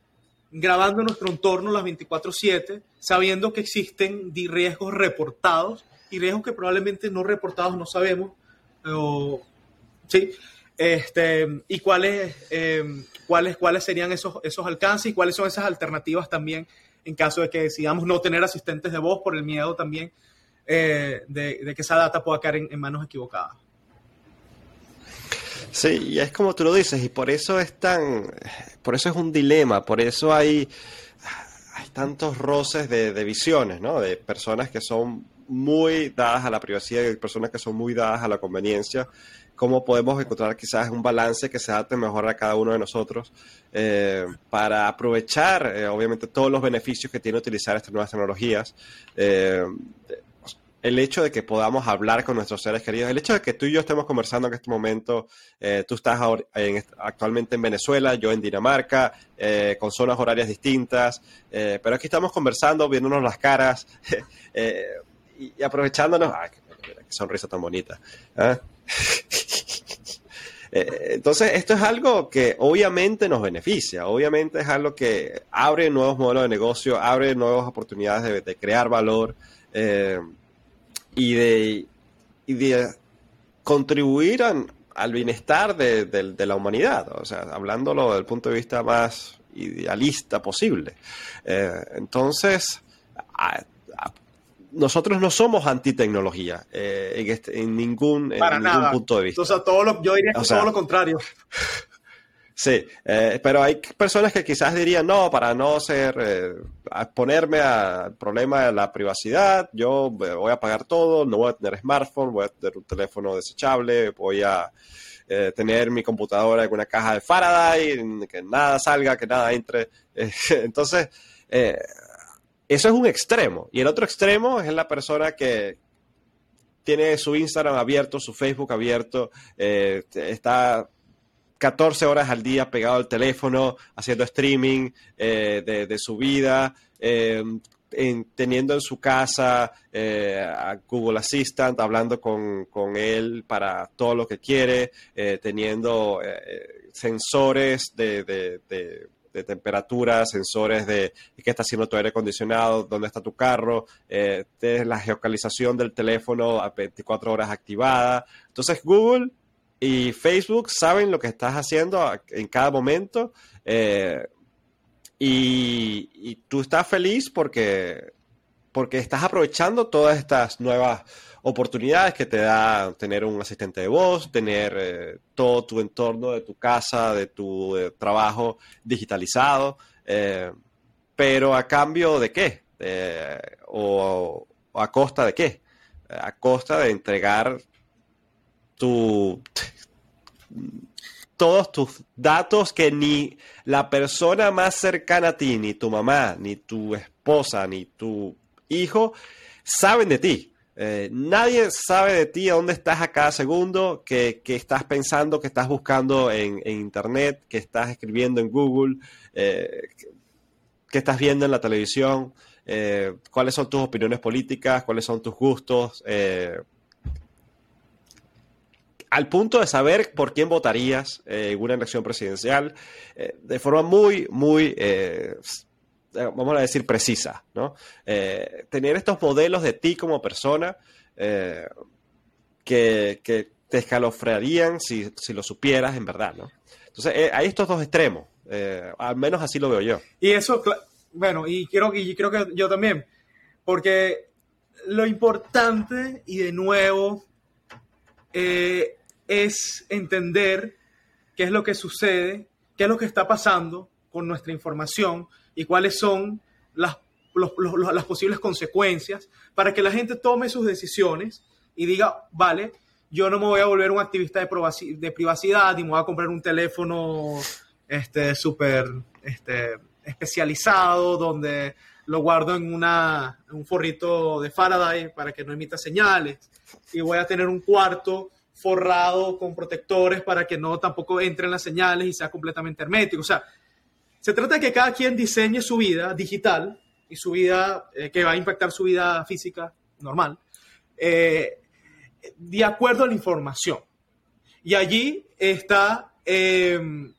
grabando nuestro entorno las 24/7, sabiendo que existen riesgos reportados y riesgos que probablemente no reportados no sabemos. ¿sí? Este, y cuáles, eh, cuáles, cuáles serían esos, esos alcances y cuáles son esas alternativas también en caso de que decidamos no tener asistentes de voz por el miedo también eh, de, que esa data pueda caer en manos equivocadas. Sí, y es como tú lo dices, y por eso es tan, por eso es un dilema, por eso hay, hay tantos roces de, visiones, ¿no? De personas que son muy dadas a la privacidad y personas que son muy dadas a la conveniencia. ¿Cómo podemos encontrar quizás un balance que se adapte mejor a cada uno de nosotros eh, para aprovechar, eh, obviamente, todos los beneficios que tiene utilizar estas nuevas tecnologías? Eh, el hecho de que podamos hablar con nuestros seres queridos, el hecho de que tú y yo estemos conversando en este momento, eh, tú estás actualmente en Venezuela, yo en Dinamarca, eh, con zonas horarias distintas, eh, pero aquí estamos conversando, viéndonos las caras [LAUGHS] y, aprovechándonos. ¡Ay, qué, sonrisa tan bonita! ¿ah? [LAUGHS] Entonces, esto es algo que obviamente nos beneficia, obviamente es algo que abre nuevos modelos de negocio, abre nuevas oportunidades de, de crear valor y de, y de contribuir al bienestar de, la humanidad, o sea, hablándolo desde el punto de vista más idealista posible. Eh, entonces, nosotros no somos antitecnología eh, en, este, en, ningún, en ningún punto de vista. O sea, todo lo, yo diría que todo lo contrario. Sí, eh, pero hay personas que quizás dirían, no, para no ser, eh, ponerme al problema de la privacidad, yo voy a pagar todo, no voy a tener smartphone, voy a tener un teléfono desechable, voy a eh, tener mi computadora en una caja de Faraday, que nada salga, que nada entre. [LAUGHS] entonces, eso es un extremo. Y el otro extremo es la persona que, tiene su Instagram abierto, su Facebook abierto, está 14 horas al día pegado al teléfono, haciendo streaming eh, de, su vida, eh, teniendo en su casa eh, a Google Assistant, hablando con, él para todo lo que quiere, teniendo sensores de, temperatura, sensores de qué está haciendo tu aire acondicionado, dónde está tu carro, la geocalización del teléfono a 24 horas activada. Entonces Google y Facebook saben lo que estás haciendo en cada momento eh, y, tú estás feliz porque, porque estás aprovechando todas estas nuevas oportunidades que te da tener un asistente de voz, tener eh, todo tu entorno de tu casa, de tu trabajo digitalizado, eh, pero a cambio de qué? o, a costa de qué? A costa de entregar tu, todos tus datos que ni la persona más cercana a ti, ni tu mamá, ni tu esposa, ni tu hijo, saben de ti. Eh, nadie sabe de ti a dónde estás a cada segundo, que, estás pensando, que estás buscando en, Internet, que estás escribiendo en Google, eh, que, estás viendo en la televisión, eh, cuáles son tus opiniones políticas, cuáles son tus gustos al punto de saber por quién votarías eh, en una elección presidencial eh, de forma muy, muy, eh, vamos a decir, precisa, ¿no? tener estos modelos de ti como persona que, te escalofriarían si, si, lo supieras en verdad, ¿no? Entonces, hay estos dos extremos, al menos así lo veo yo. Y eso, bueno, y creo, y creo que yo también, porque lo importante, y de nuevo, eh, es entender qué es lo que sucede, qué es lo que está pasando con nuestra información y cuáles son las, posibles consecuencias para que la gente tome sus decisiones y diga, vale, yo no me voy a volver un activista de, privacidad y me voy a comprar un teléfono este súper este, especializado donde lo guardo en, una, un forrito de Faraday para que no emita señales y voy a tener un cuarto forrado con protectores para que no tampoco entren las señales y sea completamente hermético. O sea, se trata de que cada quien diseñe su vida digital y su vida eh, que va a impactar su vida física normal eh, de acuerdo a la información. Y allí está, em,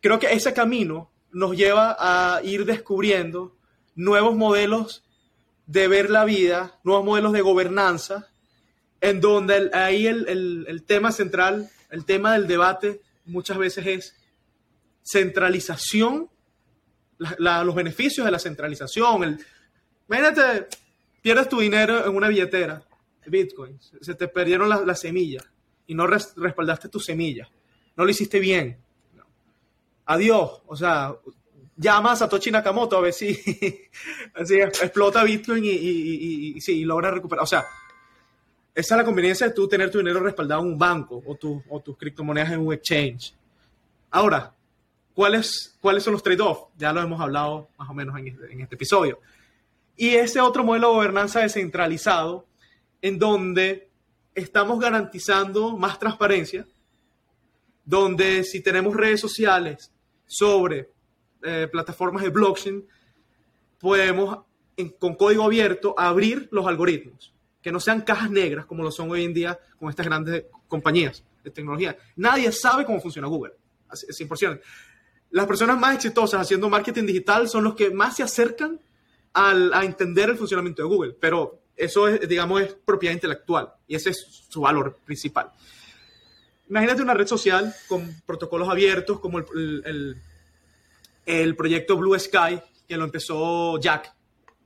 creo que ese camino nos lleva a ir descubriendo nuevos modelos de ver la vida, nuevos modelos de gobernanza, en donde ahí el, tema central, el tema del debate muchas veces es centralización, los beneficios de la centralización. El, imagínate, pierdes tu dinero en una billetera Bitcoin, se te perdieron las, semillas y no respaldaste tus semillas, no lo hiciste bien. Adiós, o sea, llama a Satoshi Nakamoto a ver si, [LAUGHS] explota Bitcoin y, y, logra recuperar. O sea, esa es la conveniencia de tú tener tu dinero respaldado en un banco o, o tus criptomonedas en un exchange. Ahora, ¿cuáles, ¿cuáles son los trade-offs? Ya lo hemos hablado más o menos en este, en este episodio. Y ese otro modelo de gobernanza descentralizado en donde estamos garantizando más transparencia, donde si tenemos redes sociales sobre eh, plataformas de blockchain, podemos con código abierto abrir los algoritmos, que no sean cajas negras como lo son hoy en día con estas grandes compañías de tecnología. Nadie sabe cómo funciona Google, 100%. Las personas más exitosas haciendo marketing digital son los que más se acercan a entender el funcionamiento de Google, pero eso es, digamos, es propiedad intelectual y ese es su valor principal. Imagínate una red social con protocolos abiertos como el, el, proyecto Blue Sky, que lo empezó Jack,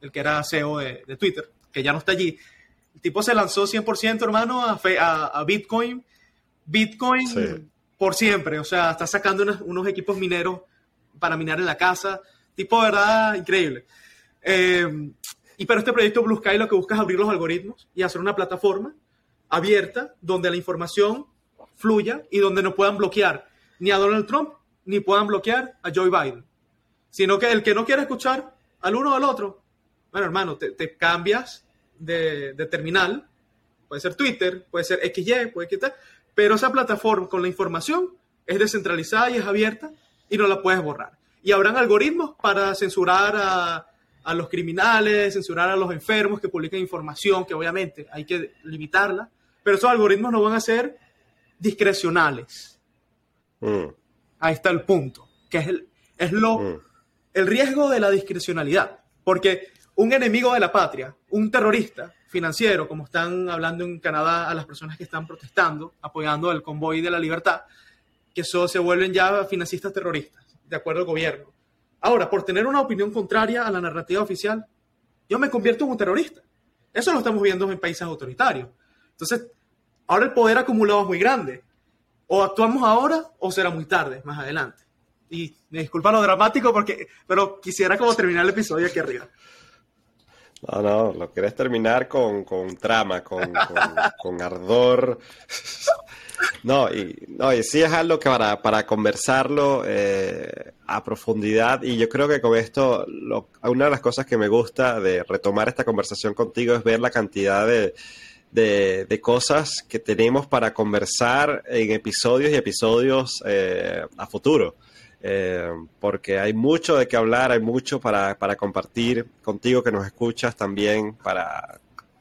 el que era CEO de, de Twitter, que ya no está allí. El tipo se lanzó 100%, hermano, a, a, Bitcoin. Bitcoin por siempre, o sea, está sacando unos, equipos mineros para minar en la casa. Tipo, verdad, increíble. Eh, y para este proyecto Blue Sky lo que busca es abrir los algoritmos y hacer una plataforma abierta donde la información fluya y donde no puedan bloquear ni a Donald Trump ni puedan bloquear a Joe Biden. Sino que el que no quiera escuchar al uno o al otro, bueno, hermano, te, cambias de, terminal, puede ser Twitter, puede ser XY, puede quitar, pero esa plataforma con la información es descentralizada y es abierta y no la puedes borrar. Y habrán algoritmos para censurar a, a los criminales, censurar a los enfermos que publican información, que obviamente hay que limitarla, pero esos algoritmos no van a ser discrecionales. Mm. Ahí está el punto, que es, el, es lo, mm. el riesgo de la discrecionalidad, porque un enemigo de la patria, un terrorista financiero, como están hablando en Canadá a las personas que están protestando, apoyando el convoy de la libertad, que eso se vuelven ya financistas terroristas, de acuerdo al gobierno Ahora, por tener una opinión contraria a la narrativa oficial, yo me convierto en un terrorista. Eso lo estamos viendo en países autoritarios. Entonces, ahora el poder acumulado es muy grande. O actuamos ahora o será muy tarde, más adelante. Y me disculpa lo dramático, porque, pero quisiera como terminar el episodio aquí arriba. No, no, lo querés terminar con, con trama, con, con ardor. [LAUGHS] No, y, no, y sí es algo que para, para conversarlo eh, a profundidad y yo creo que con esto, una de las cosas que me gusta de retomar esta conversación contigo es ver la cantidad de, de, cosas que tenemos para conversar en episodios y episodios eh, a futuro. Eh, porque hay mucho de qué hablar, hay mucho para, para compartir contigo que nos escuchas también, para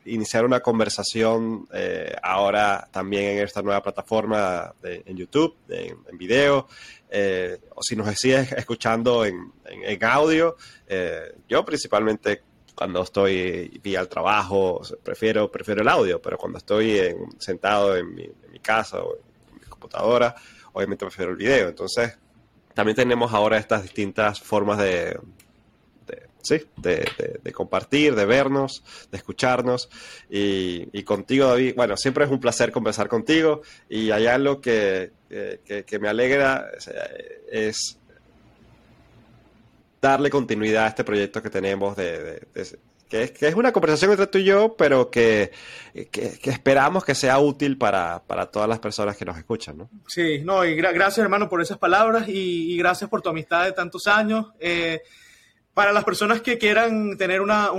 iniciar una conversación eh, ahora también en esta nueva plataforma de, en YouTube, en, video, eh, o si nos sigues escuchando en, en, audio. Eh, yo principalmente cuando estoy vía el trabajo, prefiero, prefiero el audio, pero cuando estoy sentado en mi, en mi casa o en mi computadora, obviamente prefiero el video. Entonces, también tenemos ahora estas distintas formas de, sí, de, compartir, de vernos, de escucharnos. Y, contigo, David, bueno, siempre es un placer conversar contigo. Y hay algo que, que, me alegra, es darle continuidad a este proyecto que tenemos de, que es, que es, una conversación entre tú y yo, pero que, esperamos que sea útil para, todas las personas que nos escuchan, ¿no? Sí, no, y gracias hermano por esas palabras y, gracias por tu amistad de tantos años. Eh, para las personas que quieran tener una,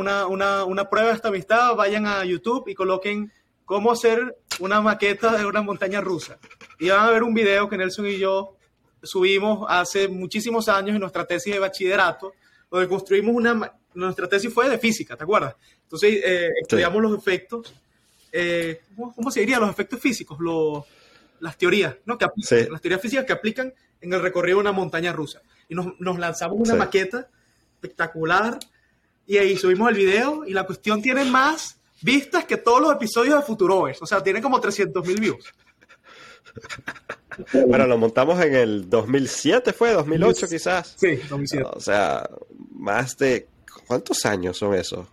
prueba de esta amistad, vayan a YouTube y coloquen cómo hacer una maqueta de una montaña rusa. Y van a ver un video que Nelson y yo subimos hace muchísimos años en nuestra tesis de bachillerato, donde construimos una... Nuestra tesis fue de física, ¿te acuerdas? Entonces eh, estudiamos los efectos, eh, ¿cómo, se diría? Los efectos físicos, las teorías, ¿no? Que Las teorías físicas que aplican en el recorrido de una montaña rusa. Y nos, lanzamos una maqueta espectacular y ahí subimos el video y la cuestión tiene más vistas que todos los episodios de Futurovers. O sea, tiene como 300 mil views. Bueno, lo montamos en el 2007, ¿fue? ¿2008 quizás? Sí, 2007. O sea, más de... ¿Cuántos años son esos?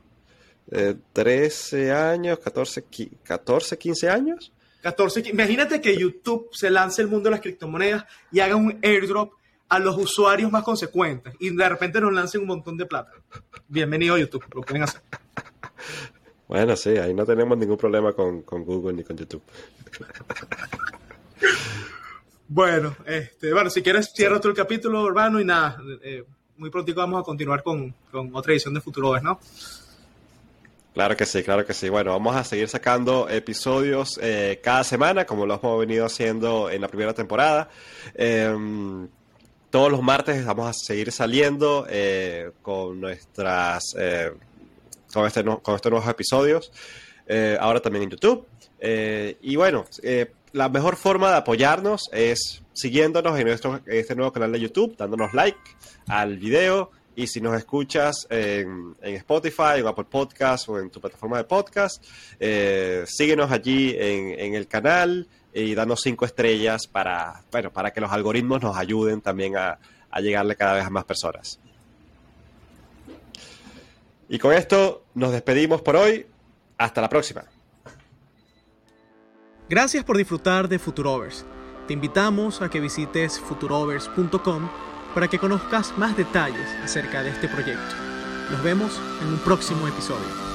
Eh, ¿13 años? ¿14, 14, 15 años? 14, imagínate que YouTube se lance el mundo de las criptomonedas y haga un airdrop a los usuarios más consecuentes y de repente nos lancen un montón de plata. Bienvenido a YouTube, lo pueden hacer. Bueno, sí, ahí no tenemos ningún problema con, con Google ni con YouTube. [LAUGHS] Bueno, este, bueno, si quieres cierra tú el capítulo, hermano, y nada, eh, muy pronto vamos a continuar con, otra edición de Futuro, ¿no? Claro que sí, claro que sí. Bueno, vamos a seguir sacando episodios eh, cada semana, como lo hemos venido haciendo en la primera temporada. Em, todos los martes vamos a seguir saliendo eh, con nuestras con, este, con estos nuevos episodios. ahora también en YouTube. y bueno, la mejor forma de apoyarnos es siguiéndonos en, nuestro, este nuevo canal de YouTube, dándonos like al video y si nos escuchas en, Spotify, en Apple Podcast o en tu plataforma de podcast, eh, síguenos allí en, el canal y danos cinco estrellas para, bueno, para que los algoritmos nos ayuden también a, a llegarle cada vez a más personas. Y con esto nos despedimos por hoy. Hasta la próxima. Gracias por disfrutar de Futurovers. Te invitamos a que visites futurovers.com para que conozcas más detalles acerca de este proyecto. Nos vemos en un próximo episodio.